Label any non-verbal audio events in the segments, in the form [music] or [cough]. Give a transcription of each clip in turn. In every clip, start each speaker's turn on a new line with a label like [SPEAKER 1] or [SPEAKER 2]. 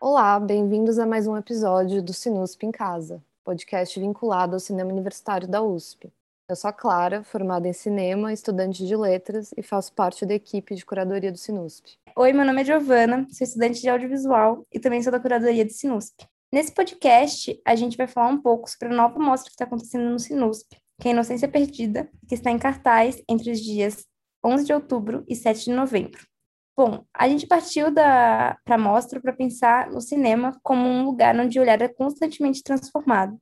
[SPEAKER 1] Olá, bem-vindos a mais um episódio do Sinusp em Casa, podcast vinculado ao cinema universitário da USP. Eu sou a Clara, formada em cinema, estudante de letras e faço parte da equipe de curadoria do Sinusp.
[SPEAKER 2] Oi, meu nome é Giovana, sou estudante de audiovisual e também sou da curadoria do Sinusp. Nesse podcast, a gente vai falar um pouco sobre a nova mostra que está acontecendo no Sinusp, que é Inocência Perdida, que está em cartaz entre os dias 11 de outubro e 7 de novembro. Bom, a gente partiu da para a mostra para pensar no cinema como um lugar onde o olhar é constantemente transformado,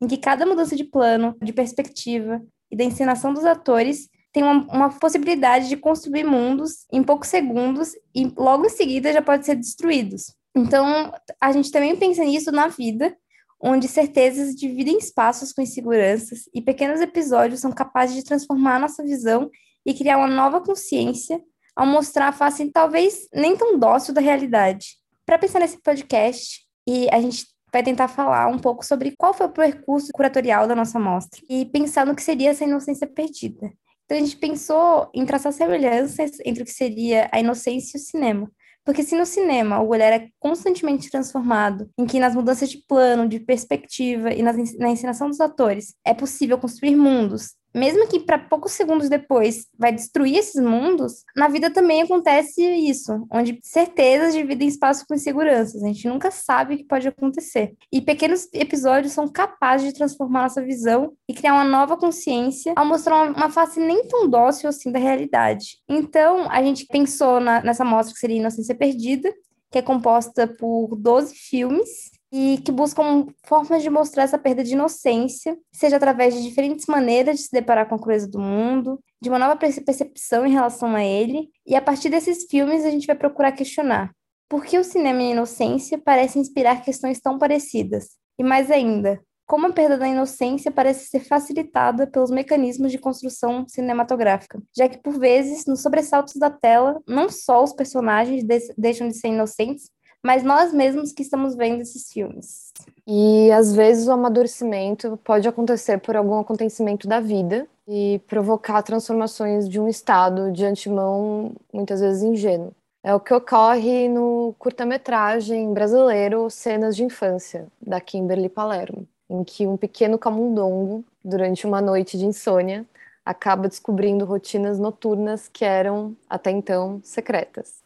[SPEAKER 2] em que cada mudança de plano, de perspectiva e da encenação dos atores tem uma, uma, possibilidade de construir mundos em poucos segundos e logo em seguida já pode ser destruídos. Então, a gente também pensa nisso na vida, onde certezas dividem espaços com inseguranças e pequenos episódios são capazes de transformar nossa visão e criar uma nova consciência ao mostrar a face talvez nem tão dócil da realidade. Para pensar nesse podcast, e a gente vai tentar falar um pouco sobre qual foi o percurso curatorial da nossa mostra e pensar no que seria essa inocência perdida. Então a gente pensou em traçar semelhanças entre o que seria a inocência e o cinema. Porque se no cinema o olhar é constantemente transformado, em que nas mudanças de plano, de perspectiva e nas, na ensinação dos atores é possível construir mundos mesmo que para poucos segundos depois vai destruir esses mundos, na vida também acontece isso, onde certezas dividem espaço com inseguranças. A gente nunca sabe o que pode acontecer. E pequenos episódios são capazes de transformar nossa visão e criar uma nova consciência ao mostrar uma, face nem tão dócil assim da realidade. Então, a gente pensou na, nessa mostra que seria Inocência Perdida, que é composta por 12 filmes e que buscam formas de mostrar essa perda de inocência, seja através de diferentes maneiras de se deparar com a crueza do mundo, de uma nova percepção em relação a ele, e a partir desses filmes a gente vai procurar questionar por que o cinema e a inocência parecem inspirar questões tão parecidas, e mais ainda, como a perda da inocência parece ser facilitada pelos mecanismos de construção cinematográfica, já que, por vezes, nos sobressaltos da tela, não só os personagens deixam de ser inocentes, mas nós mesmos que estamos vendo esses filmes.
[SPEAKER 1] E às vezes o amadurecimento pode acontecer por algum acontecimento da vida e provocar transformações de um estado de antemão muitas vezes ingênuo. É o que ocorre no curta-metragem brasileiro Cenas de Infância, da Kimberly Palermo, em que um pequeno camundongo, durante uma noite de insônia, acaba descobrindo rotinas noturnas que eram, até então, secretas.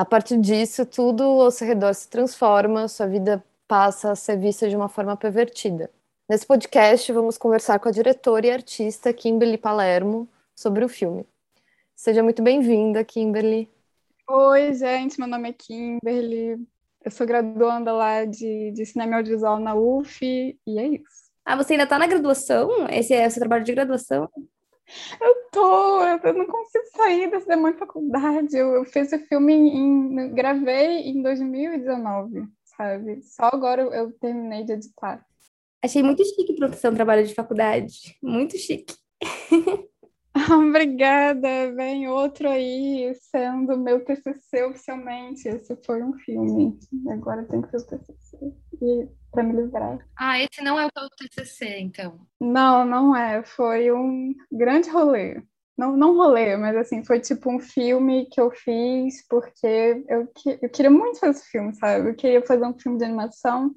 [SPEAKER 1] A partir disso, tudo ao seu redor se transforma, sua vida passa a ser vista de uma forma pervertida. Nesse podcast, vamos conversar com a diretora e artista Kimberly Palermo sobre o filme. Seja muito bem-vinda, Kimberly.
[SPEAKER 3] Oi, gente, meu nome é Kimberly. Eu sou graduanda lá de, de cinema audiovisual na UF e é isso.
[SPEAKER 2] Ah, você ainda está na graduação? Esse é o seu trabalho de graduação?
[SPEAKER 3] Eu tô, eu não consigo sair dessa demônio faculdade. Eu, eu fiz esse filme em, gravei em 2019, sabe? Só agora eu, eu terminei de editar.
[SPEAKER 2] Achei muito chique para ser um trabalho de faculdade, muito chique. [laughs]
[SPEAKER 3] Obrigada, vem outro aí sendo meu TCC oficialmente. Esse foi um filme, agora tem que ser o TCC. E para me livrar.
[SPEAKER 4] Ah, esse não é o TCC, então?
[SPEAKER 3] Não, não é. Foi um grande rolê. Não, não rolê, mas assim, foi tipo um filme que eu fiz porque eu, que, eu queria muito fazer esse filme, sabe? Eu queria fazer um filme de animação.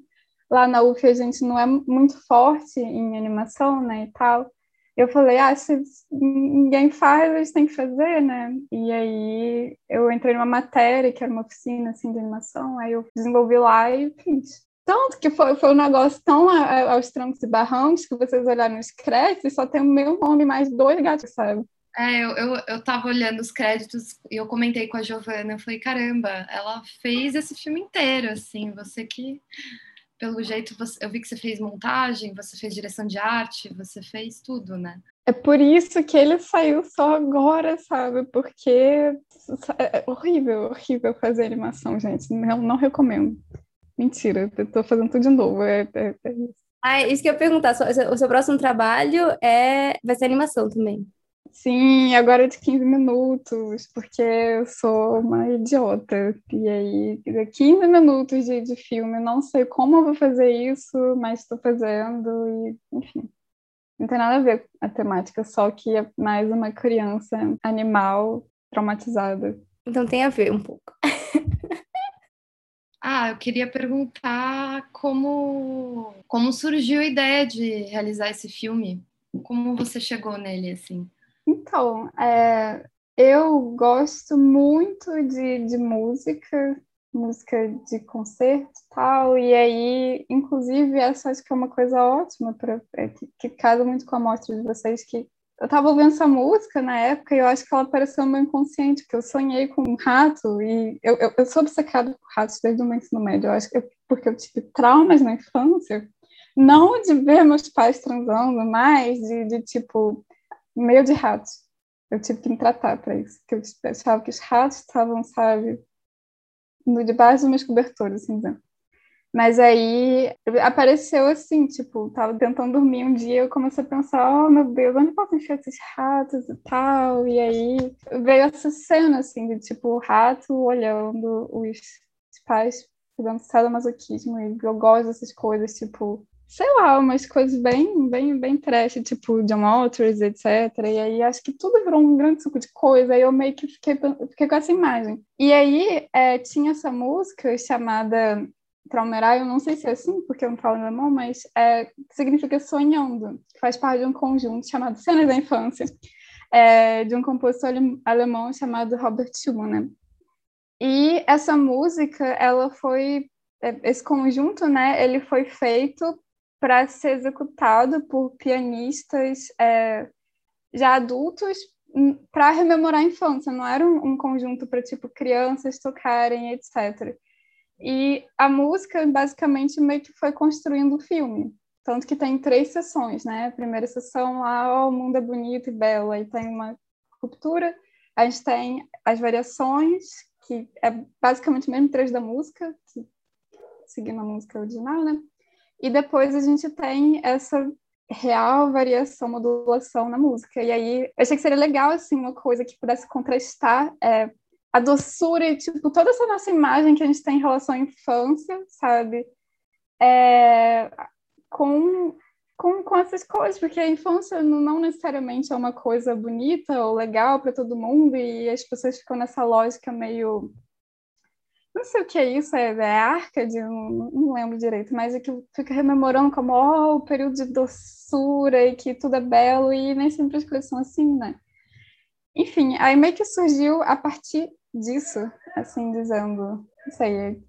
[SPEAKER 3] Lá na UF a gente não é muito forte em animação, né, e tal. Eu falei, ah, se ninguém faz, eles têm que fazer, né? E aí eu entrei numa matéria que era uma oficina assim de animação, aí eu desenvolvi lá e fiz. Tanto que foi, foi um negócio tão aos trancos e barrancos que vocês olharam nos créditos e só tem o meu nome mais dois gatos, sabe?
[SPEAKER 4] É, eu, eu, eu tava olhando os créditos e eu comentei com a Giovana, eu falei, caramba, ela fez esse filme inteiro, assim, você que, pelo jeito, você, eu vi que você fez montagem, você fez direção de arte, você fez tudo, né?
[SPEAKER 3] É por isso que ele saiu só agora, sabe? Porque é horrível, horrível fazer animação, gente. Não, não recomendo. Mentira, eu tô fazendo tudo de novo. É, é, é isso.
[SPEAKER 2] Ah, isso que eu ia perguntar. O seu próximo trabalho é... vai ser animação também.
[SPEAKER 3] Sim, agora é de 15 minutos, porque eu sou uma idiota. E aí, 15 minutos de, de filme, não sei como eu vou fazer isso, mas estou fazendo, e enfim. Não tem nada a ver com a temática, só que é mais uma criança animal traumatizada.
[SPEAKER 2] Então tem a ver um pouco.
[SPEAKER 4] Ah, eu queria perguntar como, como surgiu a ideia de realizar esse filme? Como você chegou nele, assim?
[SPEAKER 3] Então, é, eu gosto muito de, de música, música de concerto e tal, e aí, inclusive, essa acho que é uma coisa ótima, pra, é, que, que casa muito com a mostra de vocês, que eu tava ouvindo essa música na época e eu acho que ela apareceu no meu inconsciente, porque eu sonhei com um rato e eu, eu, eu sou obcecada por ratos desde o meu ensino médio, eu acho que eu, porque eu tive traumas na infância, não de ver meus pais transando, mas de, de tipo, meio de ratos. Eu tive que me tratar para isso, porque eu achava que os ratos estavam, sabe, no debaixo dos meus cobertores, assim dizendo. Mas aí apareceu assim, tipo, tava tentando dormir um dia, eu comecei a pensar, oh meu Deus, onde posso enfiar esses ratos e tal? E aí veio essa cena, assim, de tipo, o rato olhando os pais fazendo sadomasoquismo, e eu gosto dessas coisas, tipo, sei lá, umas coisas bem, bem, bem trash, tipo John Waters, etc. E aí acho que tudo virou um grande suco de coisa, aí eu meio que fiquei, fiquei com essa imagem. E aí é, tinha essa música chamada Traumerai, eu não sei se é assim, porque eu não falo alemão, mas é, significa sonhando, faz parte de um conjunto chamado Cenas da Infância, é, de um compositor alemão chamado Robert Schumann. Né? E essa música, ela foi, é, esse conjunto, né, ele foi feito para ser executado por pianistas é, já adultos hum, para rememorar a infância, não era um, um conjunto para tipo crianças tocarem, etc. E a música, basicamente, meio que foi construindo o filme. Tanto que tem três sessões, né? A primeira sessão lá, oh, o mundo é bonito e belo. Aí tem uma ruptura. A gente tem as variações, que é basicamente o mesmo trecho da música, que, seguindo a música original, né? E depois a gente tem essa real variação, modulação na música. E aí, eu achei que seria legal, assim, uma coisa que pudesse contrastar é, a doçura e, tipo, toda essa nossa imagem que a gente tem em relação à infância, sabe? É, com, com, com essas coisas, porque a infância não necessariamente é uma coisa bonita ou legal para todo mundo e as pessoas ficam nessa lógica meio não sei o que é isso, é, é Arcade, não, não lembro direito, mas é que fica rememorando como oh, o período de doçura e que tudo é belo, e nem sempre as coisas são assim, né? Enfim, aí meio que surgiu a partir disso, assim, dizendo, não sei,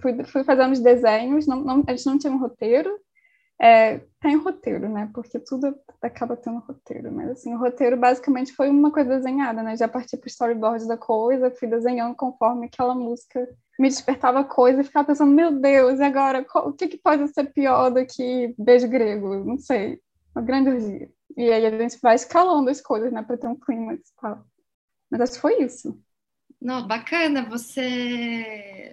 [SPEAKER 3] fui, fui fazendo os desenhos, não, não, a gente não tinha um roteiro, é, tem roteiro, né? Porque tudo acaba tendo roteiro, mas assim, o roteiro basicamente foi uma coisa desenhada, né? Já parti pro storyboard da coisa, fui desenhando conforme aquela música me despertava coisa e ficava pensando, meu Deus, e agora o que, que pode ser pior do que beijo grego? Não sei, uma grande orgia. E aí a gente vai escalando as coisas, né, para ter um clima e tal. Mas acho que foi isso.
[SPEAKER 4] Não, bacana. Você.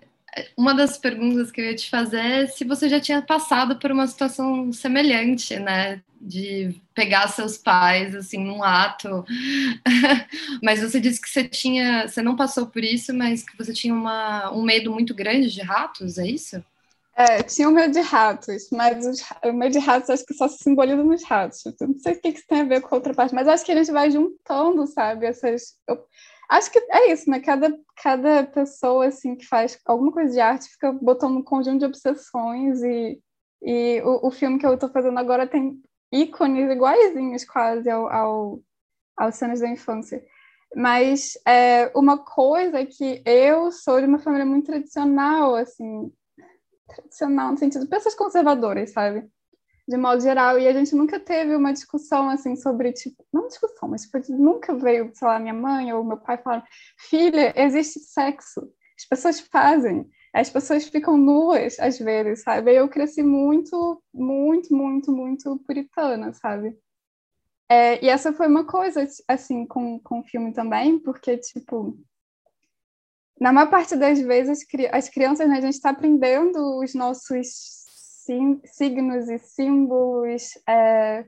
[SPEAKER 4] Uma das perguntas que eu ia te fazer é se você já tinha passado por uma situação semelhante, né? De pegar seus pais, assim, num ato. [laughs] mas você disse que você tinha. Você não passou por isso, mas que você tinha uma, um medo muito grande de ratos, é isso?
[SPEAKER 3] É, tinha o medo de ratos, mas os, o medo de ratos acho que só se simboliza nos ratos. Eu não sei o que isso tem a ver com a outra parte, mas acho que a gente vai juntando, sabe, essas. Eu, Acho que é isso, né? Cada, cada pessoa assim que faz alguma coisa de arte fica botando um conjunto de obsessões e, e o, o filme que eu estou fazendo agora tem ícones iguaizinhos quase ao, ao, aos cenas da infância. Mas é, uma coisa é que eu sou de uma família muito tradicional, assim, tradicional no sentido pessoas conservadoras, sabe? De modo geral, e a gente nunca teve uma discussão assim sobre, tipo, não discussão, mas tipo, nunca veio, sei lá, minha mãe ou meu pai falando, filha, existe sexo, as pessoas fazem, as pessoas ficam nuas às vezes, sabe? Eu cresci muito, muito, muito, muito puritana, sabe? É, e essa foi uma coisa, assim, com, com o filme também, porque, tipo, na maior parte das vezes, as crianças, né, a gente está aprendendo os nossos signos e símbolos é,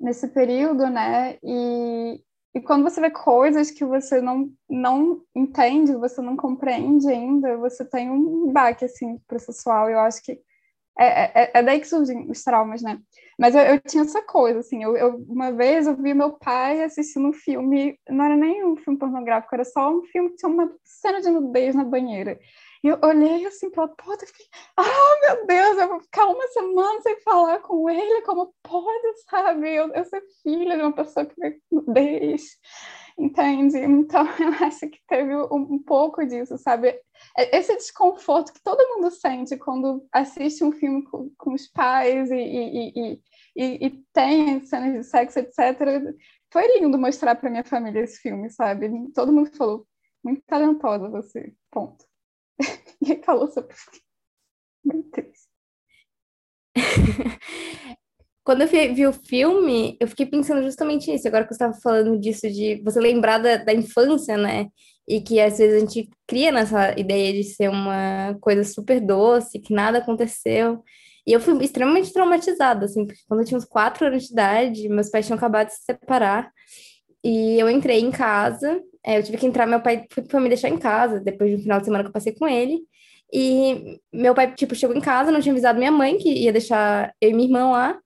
[SPEAKER 3] nesse período, né? E, e quando você vê coisas que você não, não entende, você não compreende ainda, você tem um baque, assim, processual. Eu acho que é, é, é, daí que surgem os traumas, né? Mas eu, eu tinha essa coisa, assim, eu, eu, uma vez eu vi meu pai assistindo um filme, não era nem um filme pornográfico, era só um filme que tinha uma cena de nudez na banheira. E eu olhei assim para puta, fiquei, ah, meu Deus, eu vou ficar uma semana sem falar com ele, como pode, sabe? Eu, eu ser filha de uma pessoa que vê nudez, entende? Então, [laughs] eu acho que teve um, pouco disso, sabe? É, esse desconforto que todo mundo sente quando assiste um filme com, com os pais e, e, e, e, e tem cenas de sexo, etc. Foi lindo mostrar para minha família esse filme, sabe? Todo mundo falou, muito talentosa você, ponto. Ninguém falou sobre. Muito triste.
[SPEAKER 2] Quando eu vi o filme, eu fiquei pensando justamente nisso, agora que você estava falando disso, de você lembrar da, da infância, né? E que às vezes a gente cria nessa ideia de ser uma coisa super doce, que nada aconteceu. E eu fui extremamente traumatizada, assim, porque quando eu tinha uns quatro anos de idade, meus pais tinham acabado de se separar. E eu entrei em casa, é, eu tive que entrar, meu pai foi me deixar em casa, depois de um final de semana que eu passei com ele. E meu pai, tipo, chegou em casa, não tinha avisado minha mãe que ia deixar eu e minha irmã lá.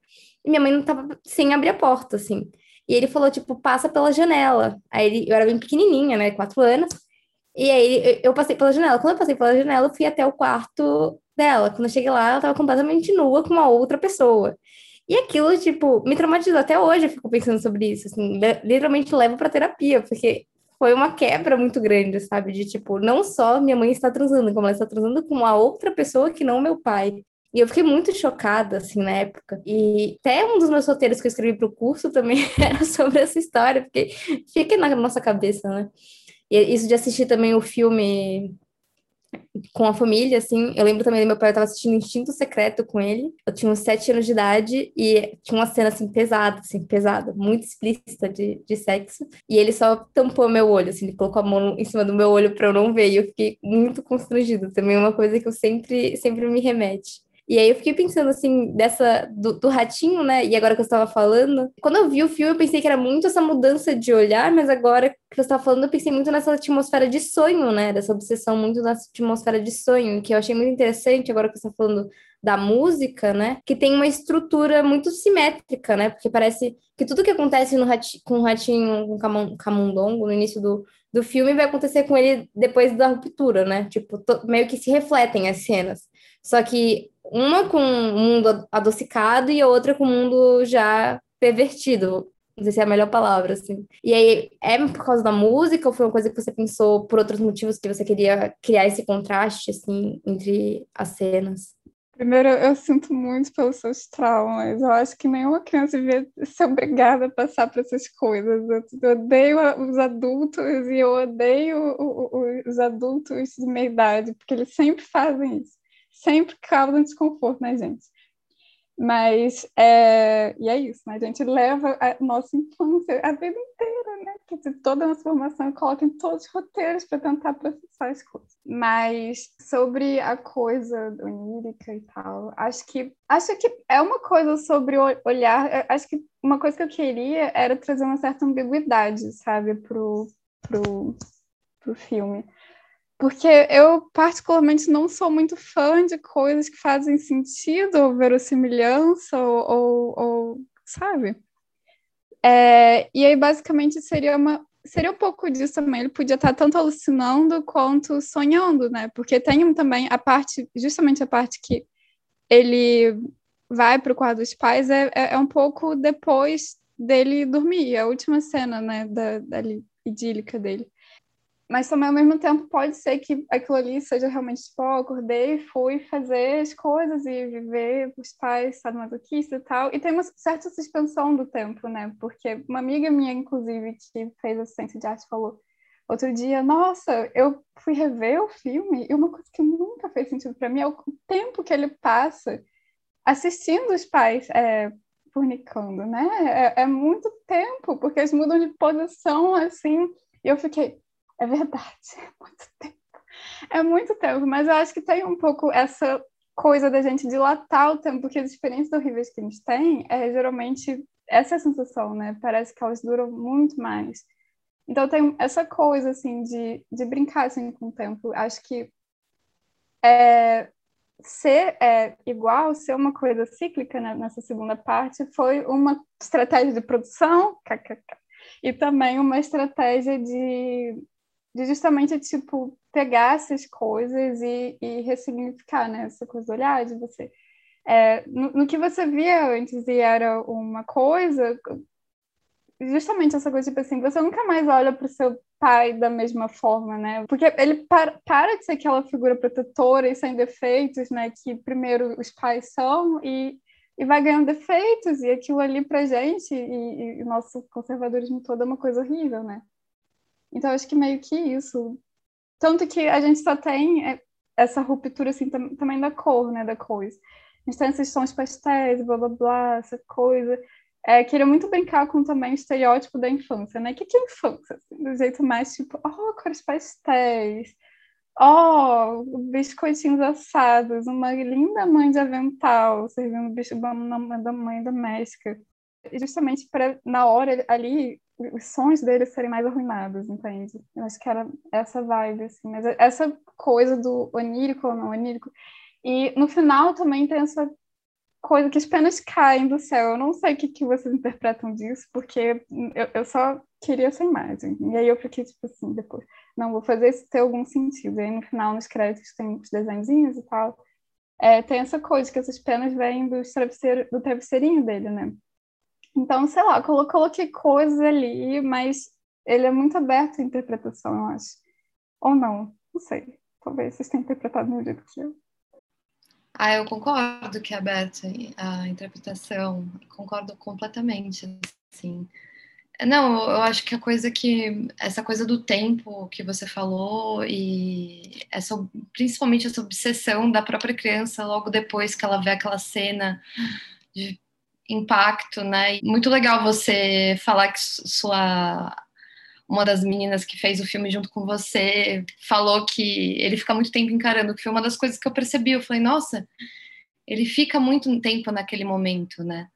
[SPEAKER 2] E minha mãe não tava sem abrir a porta, assim. E ele falou, tipo, passa pela janela. Aí ele, eu era bem pequenininha, né, quatro anos. E aí eu passei pela janela. Quando eu passei pela janela, eu fui até o quarto dela. Quando eu cheguei lá, ela tava completamente nua com uma outra pessoa. E aquilo, tipo, me traumatizou até hoje, eu fico pensando sobre isso, assim, literalmente levo pra terapia, porque foi uma quebra muito grande, sabe? De tipo, não só minha mãe está transando, como ela está transando com uma outra pessoa que não meu pai. E eu fiquei muito chocada, assim, na época. E até um dos meus roteiros que eu escrevi para o curso também [laughs] era sobre essa história, porque fica na nossa cabeça, né? E isso de assistir também o filme com a família, assim. Eu lembro também do meu pai, eu tava assistindo Instinto Secreto com ele. Eu tinha uns sete anos de idade e tinha uma cena, assim, pesada, assim, pesada, muito explícita de, de sexo. E ele só tampou meu olho, assim, ele colocou a mão em cima do meu olho para eu não ver. E eu fiquei muito constrangida. Também é uma coisa que eu sempre, sempre me remete. E aí eu fiquei pensando assim, dessa do, do, ratinho, né? E agora que eu estava falando, quando eu vi o filme, eu pensei que era muito essa mudança de olhar, mas agora que você estava falando, eu pensei muito nessa atmosfera de sonho, né? Dessa obsessão muito nessa atmosfera de sonho, que eu achei muito interessante agora que você está falando da música, né? Que tem uma estrutura muito simétrica, né? Porque parece que tudo que acontece no rati com o ratinho, com o camundongo, no início do, do filme, vai acontecer com ele depois da ruptura, né? Tipo, meio que se refletem as cenas. Só que uma com o mundo adocicado e a outra com o mundo já pervertido. Não sei se é a melhor palavra, assim. E aí, é por causa da música ou foi uma coisa que você pensou por outros motivos que você queria criar esse contraste, assim, entre as cenas?
[SPEAKER 3] Primeiro, eu sinto muito pelos seus traumas. Eu acho que nenhuma criança devia ser obrigada a passar por essas coisas. Eu odeio os adultos e eu odeio os adultos de meia idade, porque eles sempre fazem isso sempre causa desconforto na gente. Mas, é, e é isso, né? A gente leva a nossa infância a vida inteira, né? Porque toda a nossa formação coloca em todos os roteiros para tentar processar as coisas. Mas sobre a coisa onírica e tal, acho que acho que é uma coisa sobre olhar. Acho que uma coisa que eu queria era trazer uma certa ambiguidade, sabe, pro, pro, pro filme porque eu particularmente não sou muito fã de coisas que fazem sentido ou verossimilhança ou, ou, ou sabe? É, e aí basicamente seria uma seria um pouco disso também. Ele podia estar tanto alucinando quanto sonhando, né? Porque tem também a parte, justamente a parte que ele vai para o quarto dos pais é, é, é, um pouco depois dele dormir, a última cena, né, da, da idílica dele mas também ao mesmo tempo pode ser que aquilo ali seja realmente tipo, oh, acordei, fui fazer as coisas e viver os pais sadomasoquista e tal. E tem uma certa suspensão do tempo, né? Porque uma amiga minha, inclusive, que fez assistência de arte, falou outro dia, nossa, eu fui rever o filme e uma coisa que nunca fez sentido para mim é o tempo que ele passa assistindo os pais é, fornicando, né? É, é muito tempo, porque eles mudam de posição assim. E eu fiquei, é verdade, [laughs] é muito tempo. É muito tempo, mas eu acho que tem um pouco essa coisa da gente dilatar o tempo, porque as experiências horríveis que a gente tem é geralmente essa é a sensação, né? Parece que elas duram muito mais. Então tem essa coisa assim de, de brincar assim com o tempo. Acho que é, ser é, igual, ser uma coisa cíclica né, nessa segunda parte, foi uma estratégia de produção, [laughs] kkk, e também uma estratégia de, de justamente, tipo, pegar essas coisas e, e ressignificar, né? Essa coisa do olhar de você. É, no, no, que você via antes e era uma coisa, justamente essa coisa, tipo assim, você nunca mais olha para o seu pai da mesma forma, né? Porque ele para, para de ser aquela figura protetora e sem defeitos, né? Que primeiro os pais são e, e vai ganhando defeitos, e aquilo ali pra gente, e, e o nosso conservadorismo todo é uma coisa horrível, né? Então, acho que meio que isso. Tanto que a gente só tem é, essa ruptura, assim, tam, também da cor, né? Da coisa. A gente tem esses tons pastéis, blá, blá, blá, essa coisa. É, queria muito brincar com também o estereótipo da infância, né? O que, que é infância? Assim, do jeito mais tipo, oh, cores pastéis, oh, biscoitinhos assados, uma linda mãe de avental servindo bicho da mãe doméstica. E justamente para, na hora ali, os sonhos deles serem mais arruinados, entende? Eu acho que era essa vibe, assim, mas essa coisa do onírico ou não onírico. E no final também tem essa coisa que as penas caem do céu. Eu não sei o que, que vocês interpretam disso, porque eu, eu só queria essa imagem. E aí eu fiquei, tipo assim, depois, não, vou fazer isso ter algum sentido. E aí no final, nos créditos, tem os desenhinhos e tal. É, tem essa coisa que essas penas vêm do, travesseiro, do travesseirinho dele, né? Então, sei lá, eu coloquei coisas ali, mas ele é muito aberto à interpretação, eu acho. Ou não, não sei. Talvez vocês tenham interpretado do jeito que eu.
[SPEAKER 4] Ah, eu concordo que é aberta a interpretação, concordo completamente, assim. Não, eu acho que a coisa que essa coisa do tempo que você falou e essa principalmente essa obsessão da própria criança logo depois que ela vê aquela cena de impacto, né? Muito legal você falar que sua uma das meninas que fez o filme junto com você falou que ele fica muito tempo encarando, que foi uma das coisas que eu percebi. Eu falei, nossa, ele fica muito tempo naquele momento, né?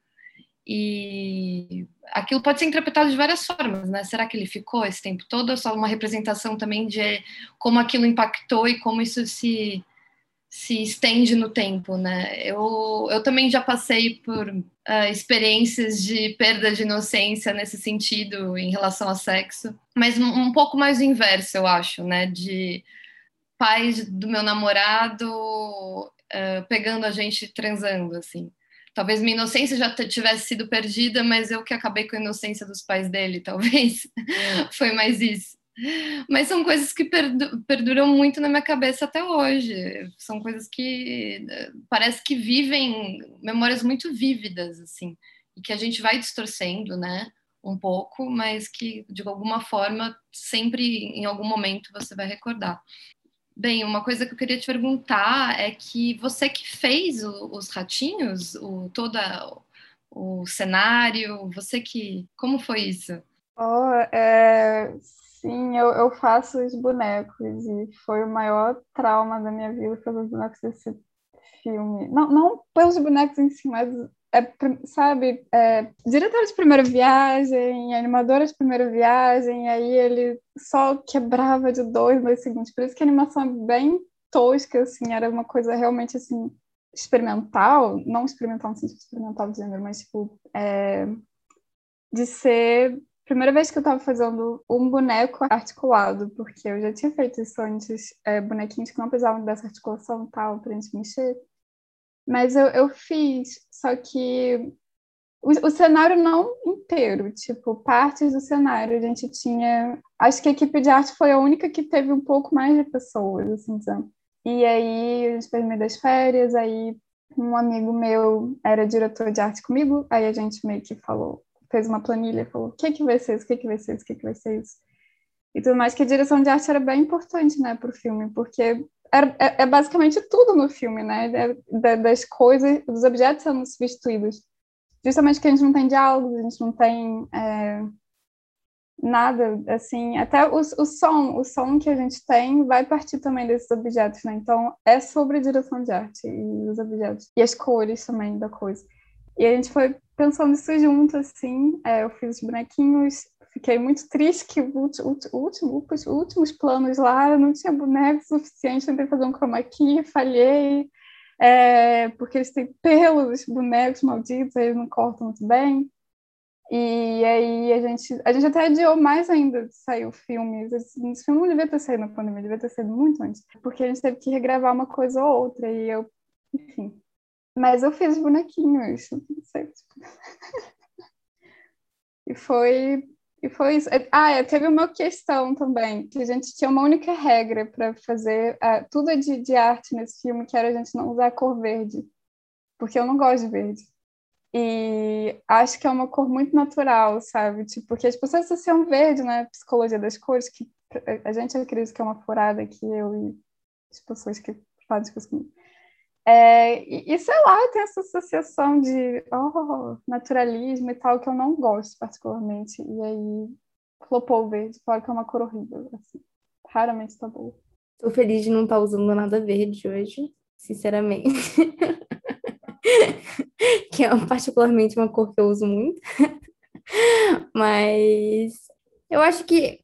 [SPEAKER 4] E aquilo pode ser interpretado de várias formas, né? Será que ele ficou esse tempo todo? Ou só uma representação também de como aquilo impactou e como isso se se estende no tempo, né? Eu, eu também já passei por uh, experiências de perda de inocência nesse sentido em relação ao sexo, mas um, um pouco mais o inverso, eu acho, né? De pais do meu namorado uh, pegando a gente transando, assim. Talvez minha inocência já tivesse sido perdida, mas eu que acabei com a inocência dos pais dele, [laughs] talvez. Foi mais isso. Mas são coisas que perduram muito na minha cabeça até hoje. São coisas que eh, parece que vivem memórias muito vívidas, assim, e que a gente vai distorcendo, né? Um pouco, mas que de alguma forma, sempre em algum momento você vai recordar. Bem, uma coisa que eu queria te perguntar é que você que fez o, os ratinhos, o, toda o cenário, você que. Como foi isso?
[SPEAKER 3] Oh, é, Sim, eu, eu faço os bonecos e foi o maior trauma da minha vida fazer os bonecos desse filme. Não, não pelos bonecos em si, mas, é, sabe, é, diretor de primeira viagem, animadora de primeira viagem, aí ele só quebrava de dois, dois segundos. Por isso que a animação é bem tosca, assim, era uma coisa realmente, assim, experimental, não experimental no sentido experimental de gênero, mas, tipo, é, de ser Primeira vez que eu estava fazendo um boneco articulado, porque eu já tinha feito isso antes, é, bonequinhos que não precisavam dessa articulação tal para a gente mexer. Mas eu, eu fiz, só que o, o, cenário não inteiro, tipo, partes do cenário a gente tinha. Acho que a equipe de arte foi a única que teve um pouco mais de pessoas, assim, sabe? E aí a gente fez meio das férias, aí um amigo meu era diretor de arte comigo, aí a gente meio que falou, fez uma planilha, falou o que, que vai ser isso, o que, que vai ser isso, o que, que vai ser isso. E tudo mais, que a direção de arte era bem importante, né, para o filme, porque é, é, basicamente tudo no filme, né, é, das coisas, dos objetos sendo substituídos. Justamente porque a gente não tem diálogos, a gente não tem é, nada, assim, até o, o som, o som que a gente tem vai partir também desses objetos, né, então é sobre direção de arte e os objetos, e as cores também da coisa. E a gente foi pensando isso junto, assim. É, eu fiz os bonequinhos, fiquei muito triste que último, os últimos planos lá não tinha boneco suficiente, tentei fazer um chroma key, falhei. é, porque eles têm pelos, bonecos malditos, eles não cortam muito bem. E aí a gente, a gente até adiou mais ainda de sair o filme. Esse filme não devia ter saído na pandemia, devia ter saído muito antes. Porque a gente teve que regravar uma coisa ou outra. E eu, enfim. Mas eu fiz sei. Tipo... e foi e foi isso. Ah, é, teve uma questão também, que a gente tinha uma única regra para fazer uh, tudo de, de arte nesse filme, que era a gente não usar a cor verde, porque eu não gosto de verde. E acho que é uma cor muito natural, sabe? Tipo, porque as pessoas associam verde, né? Psicologia das cores, que a gente acredita que é uma furada que eu e as pessoas que fazem isso comigo. É, e, e, sei lá, tem essa associação de oh, naturalismo e tal, que eu não gosto particularmente. E aí, flopou o verde, fala que é uma cor horrível. Assim. Raramente tá boa.
[SPEAKER 2] Tô feliz de não estar tá usando nada verde hoje, sinceramente. [laughs] que é particularmente uma cor que eu uso muito. [laughs] Mas eu acho que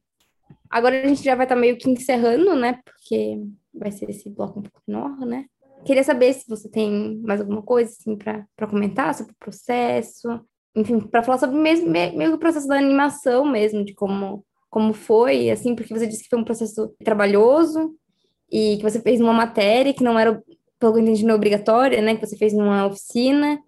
[SPEAKER 2] agora a gente já vai estar tá meio que encerrando, né? Porque vai ser esse bloco um pouco menor, né? Queria saber se você tem mais alguma coisa assim, para comentar sobre o processo, enfim, para falar sobre mesmo, meio o processo da animação mesmo, de como, como foi, assim, porque você disse que foi um processo trabalhoso e que você fez uma matéria que não era, pelo que eu entendi, não obrigatória, né? Que você fez numa oficina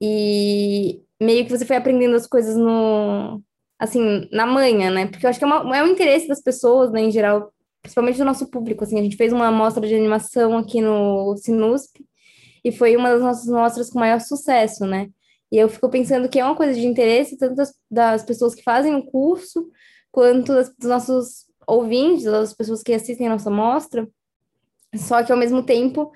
[SPEAKER 2] e meio que você foi aprendendo as coisas no, assim, na manhã, né? Porque eu acho que é, uma, é um interesse das pessoas, né, em geral, principalmente do nosso público, assim, a gente fez uma mostra de animação aqui no Sinusp e foi uma das nossas mostras com maior sucesso, né? E eu fico pensando que é uma coisa de interesse tanto das, das pessoas que fazem o curso, quanto das, dos nossos ouvintes, das pessoas que assistem a nossa mostra, só que ao mesmo tempo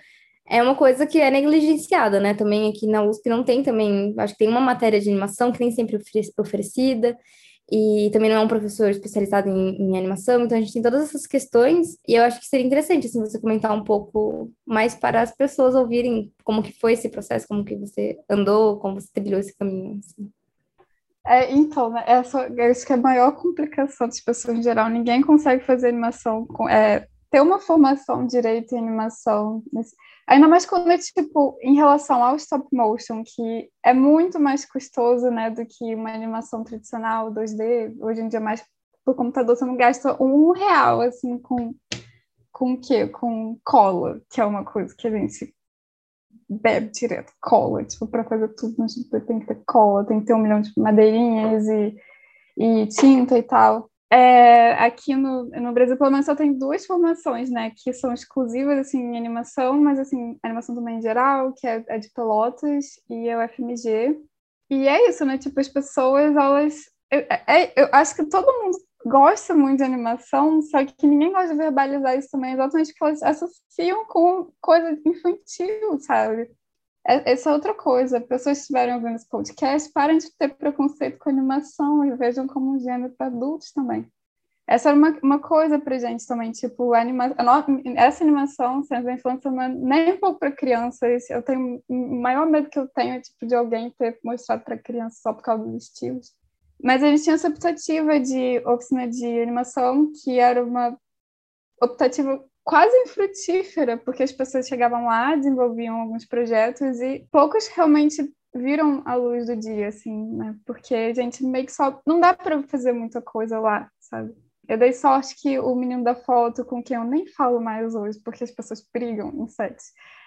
[SPEAKER 2] é uma coisa que é negligenciada, né? Também aqui na USP não tem também, acho que tem uma matéria de animação que nem sempre é oferecida, e também não é um professor especializado em, em, animação, então a gente tem todas essas questões, e eu acho que seria interessante, assim, você comentar um pouco mais para as pessoas ouvirem como que foi esse processo, como que você andou, como você trilhou esse caminho, assim.
[SPEAKER 3] É, então, né, essa, acho que é a maior complicação das pessoas em geral, ninguém consegue fazer animação, com, é, ter uma formação direito em animação, Ainda mais quando é, tipo, em relação ao stop motion, que é muito mais custoso, né, do que uma animação tradicional 2D. Hoje em dia, mais por computador, você não gasta um real, assim, com, com o quê? Com cola, que é uma coisa que a gente bebe direto, cola, tipo, para fazer tudo, mas tem que ter cola, tem que ter um milhão de madeirinhas e, e tinta e tal. É, aqui no, no Brasil, pelo menos, só tem duas formações, né, que são exclusivas, assim, em animação, mas, assim, animação também em geral, que é, é de Pelotas e é o FMG. E é isso, né, tipo, as pessoas, elas... Eu, é, eu acho que todo mundo gosta muito de animação, só que ninguém gosta de verbalizar isso também, exatamente porque elas associam com coisa infantil, sabe? É, essa é outra coisa. Pessoas que estiverem ouvindo esse podcast, parem de ter preconceito com animação e vejam como um gênero para adultos também. Essa era uma, uma coisa para gente também, tipo, anima essa animação, sendo infância, não é nem um pouco para crianças. Eu tenho, o maior medo que eu tenho é, tipo, de alguém ter mostrado para criança só por causa dos estilos. Mas a gente tinha essa optativa de oficina de animação, que era uma optativa quase infrutífera, porque as pessoas chegavam lá, desenvolviam alguns projetos e poucos realmente viram a luz do dia, assim, né? Porque a gente meio que só. Não dá para fazer muita coisa lá, sabe? Eu dei sorte que o menino da foto, com quem eu nem falo mais hoje, porque as pessoas brigam em sets,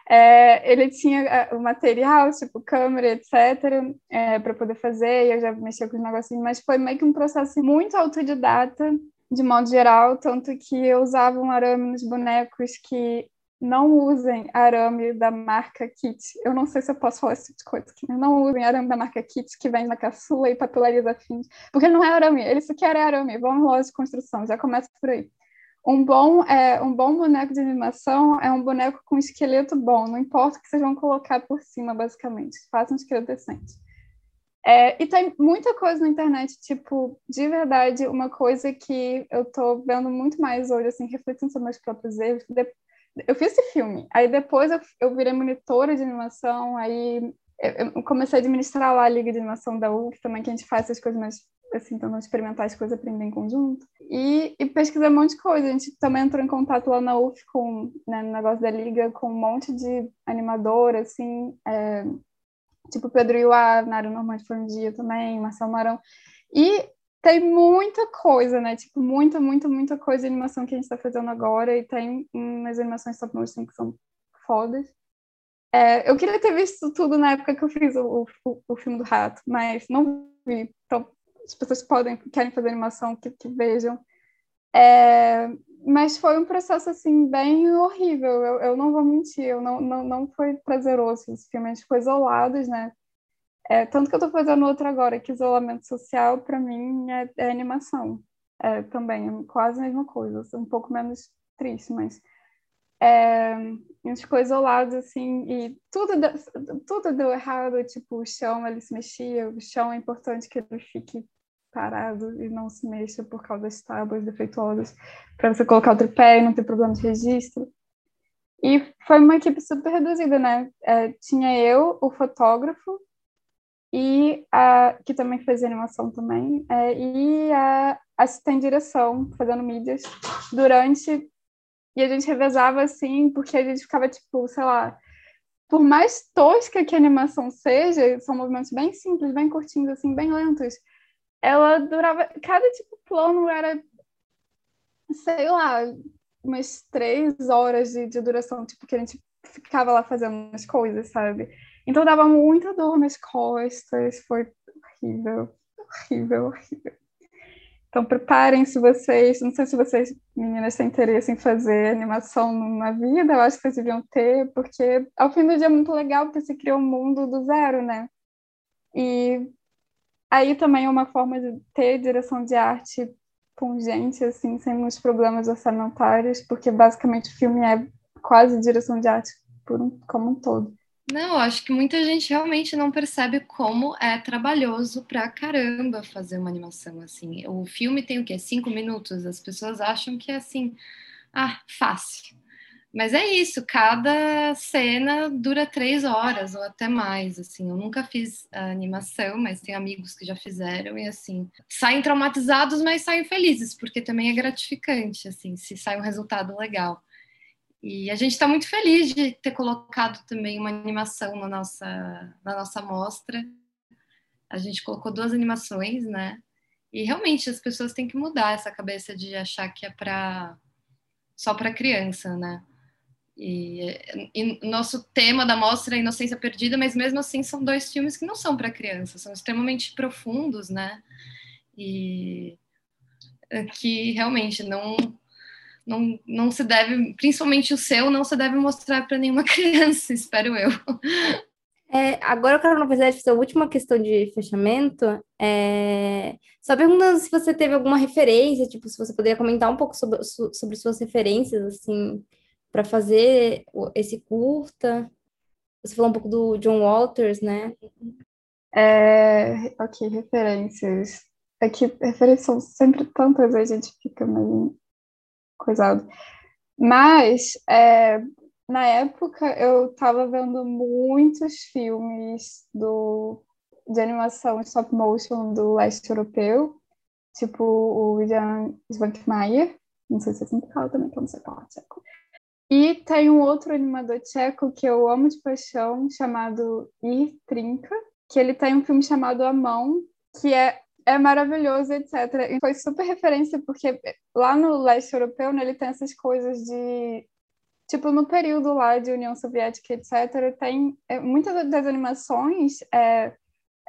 [SPEAKER 3] é, ele tinha é, o material, tipo câmera, etc., é, para poder fazer, e eu já mexia com os negocinhos, mas foi meio que um processo muito autodidata, de modo geral, tanto que eu usava um arame nos bonecos que não usem arame da marca Kit. Eu não sei se eu posso falar esse tipo de coisa aqui, mas não usem arame da marca Kit que vem na caçula e papelariza fins, porque não é arame, eles querem arame, vão em loja de construção, já começa por aí. Um bom, é, um bom boneco de animação é um boneco com esqueleto bom, não importa o que vocês vão colocar por cima, basicamente. Façam um esqueleto decente. É, e tem muita coisa na internet, tipo, de verdade, uma coisa que eu tô vendo muito mais hoje, assim, refletindo sobre meus próprios erros. Eu fiz esse filme, aí depois eu, eu virei monitora de animação, aí eu comecei a administrar lá a Liga de Animação da UC também, que a gente faz essas coisas mais assim, tentando experimentar as coisas, aprender em conjunto. E, e pesquisar um monte de coisa. A gente também entrou em contato lá na UF com, né, no negócio da Liga, com um monte de animador, assim, é, tipo Pedro Iuá, Nário Normande foi um dia também, Marcelo Marão. E tem muita coisa, né? Tipo, muita, muita, muita coisa de animação que a gente está fazendo agora. E tem umas animações stop motion que são fodas. É, eu queria ter visto tudo na época que eu fiz o, o, o filme do rato, mas não vi. Então, as pessoas podem, querem fazer animação, que, que vejam. É, mas foi um processo, assim, bem horrível. Eu, eu não vou mentir, eu não, não, não foi prazeroso esse filme. A gente ficou isolados, né? É, tanto que eu estou fazendo outro agora, que isolamento social, para mim, é, é animação. É, também, é quase a mesma coisa. Um pouco menos triste, mas é, a gente ficou isolado, assim, e tudo, deu, tudo deu errado, tipo, o chão, ele se mexia, o chão é importante que ele fique parado e não se mexa por causa das tábuas defeituosas, para você colocar o tripé e não ter problema de registro. E foi uma equipe super reduzida, né? É, tinha eu, o fotógrafo, e a, que também fez animação também, é, e a assistente direção, fazendo mídias, durante e a gente revezava assim, porque a gente ficava tipo, sei lá, por mais tosca que a animação seja, são movimentos bem simples, bem curtinhos, assim, bem lentos. Ela durava. Cada tipo plano era, sei lá, umas três horas de, de duração, tipo, que a gente ficava lá fazendo as coisas, sabe? Então dava muita dor nas costas, foi horrível, horrível, horrível. Então, preparem-se vocês. Não sei se vocês, meninas, têm interesse em fazer animação na vida, eu acho que vocês deviam ter, porque ao fim do dia é muito legal, porque se cria um mundo do zero, né? E aí também é uma forma de ter direção de arte com gente, assim, sem muitos problemas orçamentários, porque basicamente o filme é quase direção de arte por um, como um todo.
[SPEAKER 4] Não, acho que muita gente realmente não percebe como é trabalhoso pra caramba fazer uma animação assim. O filme tem o quê? Cinco minutos? As pessoas acham que é assim, ah, fácil. Mas é isso, cada cena dura três horas ou até mais, assim. Eu nunca fiz animação, mas tenho amigos que já fizeram e, assim, saem traumatizados, mas saem felizes, porque também é gratificante, assim, se sai um resultado legal. E a gente está muito feliz de ter colocado também uma animação na nossa, na nossa mostra. A gente colocou duas animações, né? E realmente as pessoas têm que mudar essa cabeça de achar que é para só para criança, né? E, e nosso tema da mostra é Inocência Perdida, mas mesmo assim são dois filmes que não são para criança, são extremamente profundos, né? E que realmente não não, não se deve, principalmente o seu, não se deve mostrar para nenhuma [laughs] criança, espero eu.
[SPEAKER 2] É, agora eu quero, na verdade, fazer a última questão de fechamento. É... Só perguntando se você teve alguma referência, tipo, se você poderia comentar um pouco sobre, sobre suas referências, assim, para fazer esse curta. Você falou um pouco do John Walters, né?
[SPEAKER 3] É, ok, referências. É que referências são sempre tantas, a gente fica meio coisado. Mas, é, na época, eu estava vendo muitos filmes do, de animação stop motion do leste europeu, tipo o Jan Svankmajer, não sei se é assim que fala também, que eu não sei falar tcheco. E tem um outro animador tcheco que eu amo de paixão, chamado Ir Trinka, que ele tem um filme chamado A Mão, que é é maravilhoso, etc. E foi super referência, porque lá no leste europeu, né, ele tem essas coisas de. Tipo, no período lá de União Soviética, etc., tem. É, muitas das animações é,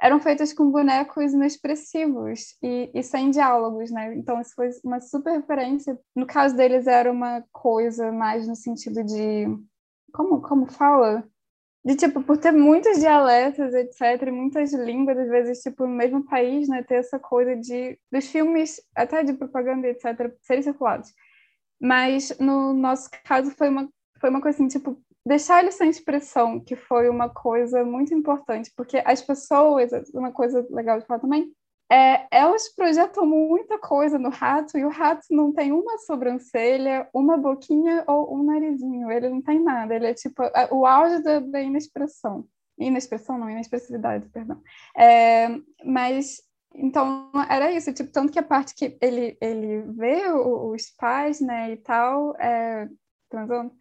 [SPEAKER 3] eram feitas com bonecos inexpressivos e, e sem diálogos, né? Então, isso foi uma super referência. No caso deles, era uma coisa mais no sentido de. Como, como fala? de tipo por ter muitos dialetos etc muitas línguas às vezes tipo no mesmo país né ter essa coisa de dos filmes até de propaganda etc serem circulados mas no nosso caso foi uma foi uma coisa assim tipo deixar eles sem expressão que foi uma coisa muito importante porque as pessoas uma coisa legal de falar também é, elas projetam muita coisa no rato e o rato não tem uma sobrancelha, uma boquinha ou um narizinho. Ele não tem nada. Ele é tipo o auge da, da inexpressão. Inexpressão, não, inexpressividade, perdão. É, mas Então, era isso, tipo, tanto que a parte que ele, ele vê os pais, né, e tal, é, transando,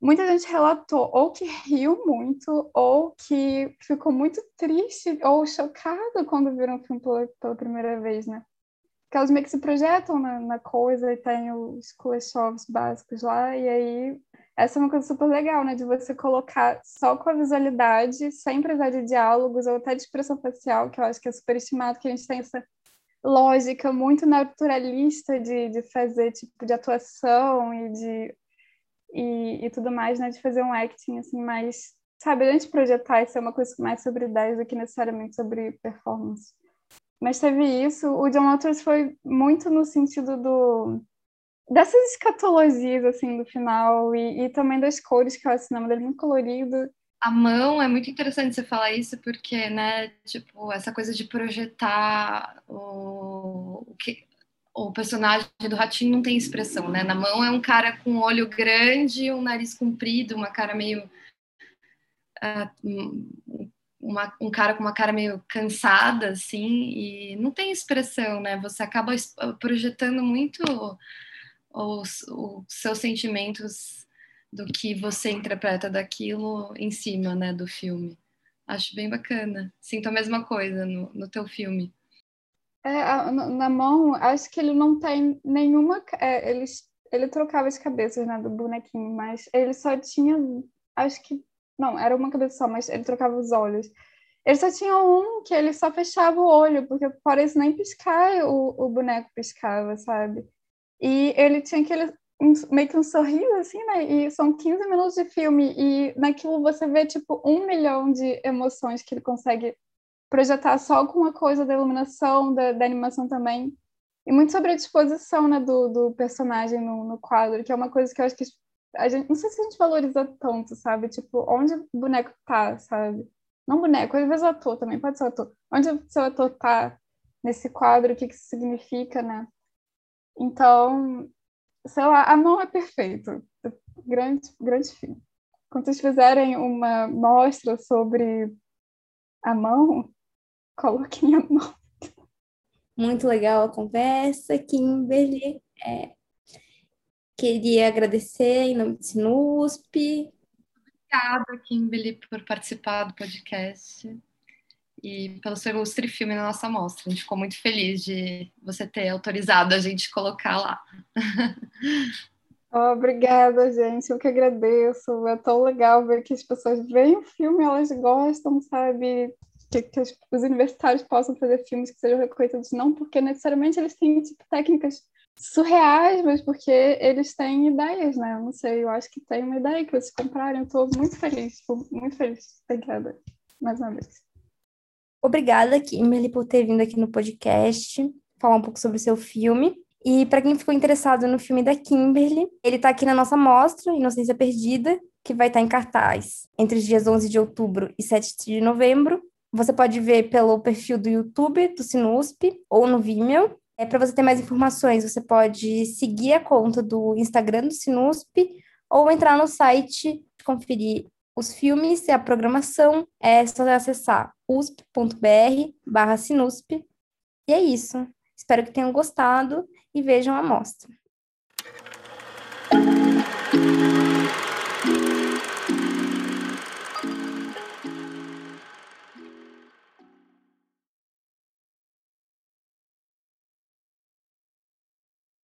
[SPEAKER 3] muita gente relatou ou que riu muito, ou que ficou muito triste ou chocada quando viram o filme pela, pela primeira vez, né? Porque elas meio que se projetam na, na coisa e tem os Kuleshovs básicos lá, e aí essa é uma coisa super legal, né? De você colocar só com a visualidade, sem precisar de diálogos ou até de expressão facial, que eu acho que é super estimado, que a gente tem essa lógica muito naturalista de, de fazer tipo de atuação e de e, e tudo mais, né? De fazer um acting assim mais, sabe, a gente projetar isso é uma coisa mais sobre ideias do que necessariamente sobre performance. Mas teve isso. O John Waters foi muito no sentido do dessas escatologias, assim, do final, e, e também das cores, que acho o cinema dele muito colorido.
[SPEAKER 4] A mão, é muito interessante você falar isso, porque, né, tipo, essa coisa de projetar o, o que o personagem do ratinho não tem expressão, né? Na mão é um cara com um olho grande, um nariz comprido, uma cara meio uh, uma, um cara com uma cara meio cansada, assim, e não tem expressão, né? Você acaba projetando muito os, os seus sentimentos do que você interpreta daquilo em cima, né, do filme. Acho bem bacana. Sinto a mesma coisa no, no teu filme.
[SPEAKER 3] É, na mão, acho que ele não tem nenhuma. É, ele, ele trocava as cabeças né, do bonequinho, mas ele só tinha. Acho que. Não, era uma cabeça só, mas ele trocava os olhos. Ele só tinha um que ele só fechava o olho, porque parece nem piscar o, o boneco piscava, sabe? E ele tinha aquele um, meio que um sorriso, assim, né? E são 15 minutos de filme, e naquilo você vê, tipo, um milhão de emoções que ele consegue projetar só com a coisa da iluminação, da, da animação também. E muito sobre a disposição, né, do, do personagem no, no quadro, que é uma coisa que eu acho que a gente, não sei se a gente valoriza tanto, sabe? Tipo, onde o boneco tá, sabe? Não boneco, às vezes o ator também, pode ser ator. Onde o seu ator tá nesse quadro, o que, que isso significa, né? Então, sei lá, a mão é perfeito. Grande, grande filme. Quando vocês fizerem uma mostra sobre a mão, coloquem a mão.
[SPEAKER 2] Muito legal a conversa, Kimberly. É, queria agradecer em nome do Sinusp.
[SPEAKER 4] Obrigada, Kimberly, por participar do podcast e pelo seu ilustre filme na nossa mostra. A gente ficou muito feliz de você ter autorizado a gente colocar lá.
[SPEAKER 3] Oh, obrigada, gente. Eu que agradeço. É tão legal ver que as pessoas veem o filme, elas gostam, sabe? Que, que os, os universitários possam fazer filmes que sejam reconhecidos, não porque necessariamente eles têm tipo, técnicas surreais, mas porque eles têm ideias, né? Eu não sei, eu acho que tem uma ideia que vocês compraram. Estou muito feliz, muito feliz. Obrigada mais uma vez.
[SPEAKER 2] Obrigada, Kimberly, por ter vindo aqui no podcast, falar um pouco sobre o seu filme. E para quem ficou interessado no filme da Kimberly, ele está aqui na nossa mostra, Inocência Perdida, que vai estar tá em cartaz entre os dias 11 de outubro e 7 de novembro. Você pode ver pelo perfil do YouTube do Sinusp ou no Vimeo. É, para você ter mais informações, você pode seguir a conta do Instagram do Sinusp ou entrar no site conferir os filmes e a programação. É só acessar usp.br barra sinusp. E é isso. Espero que tenham gostado e vejam a mostra.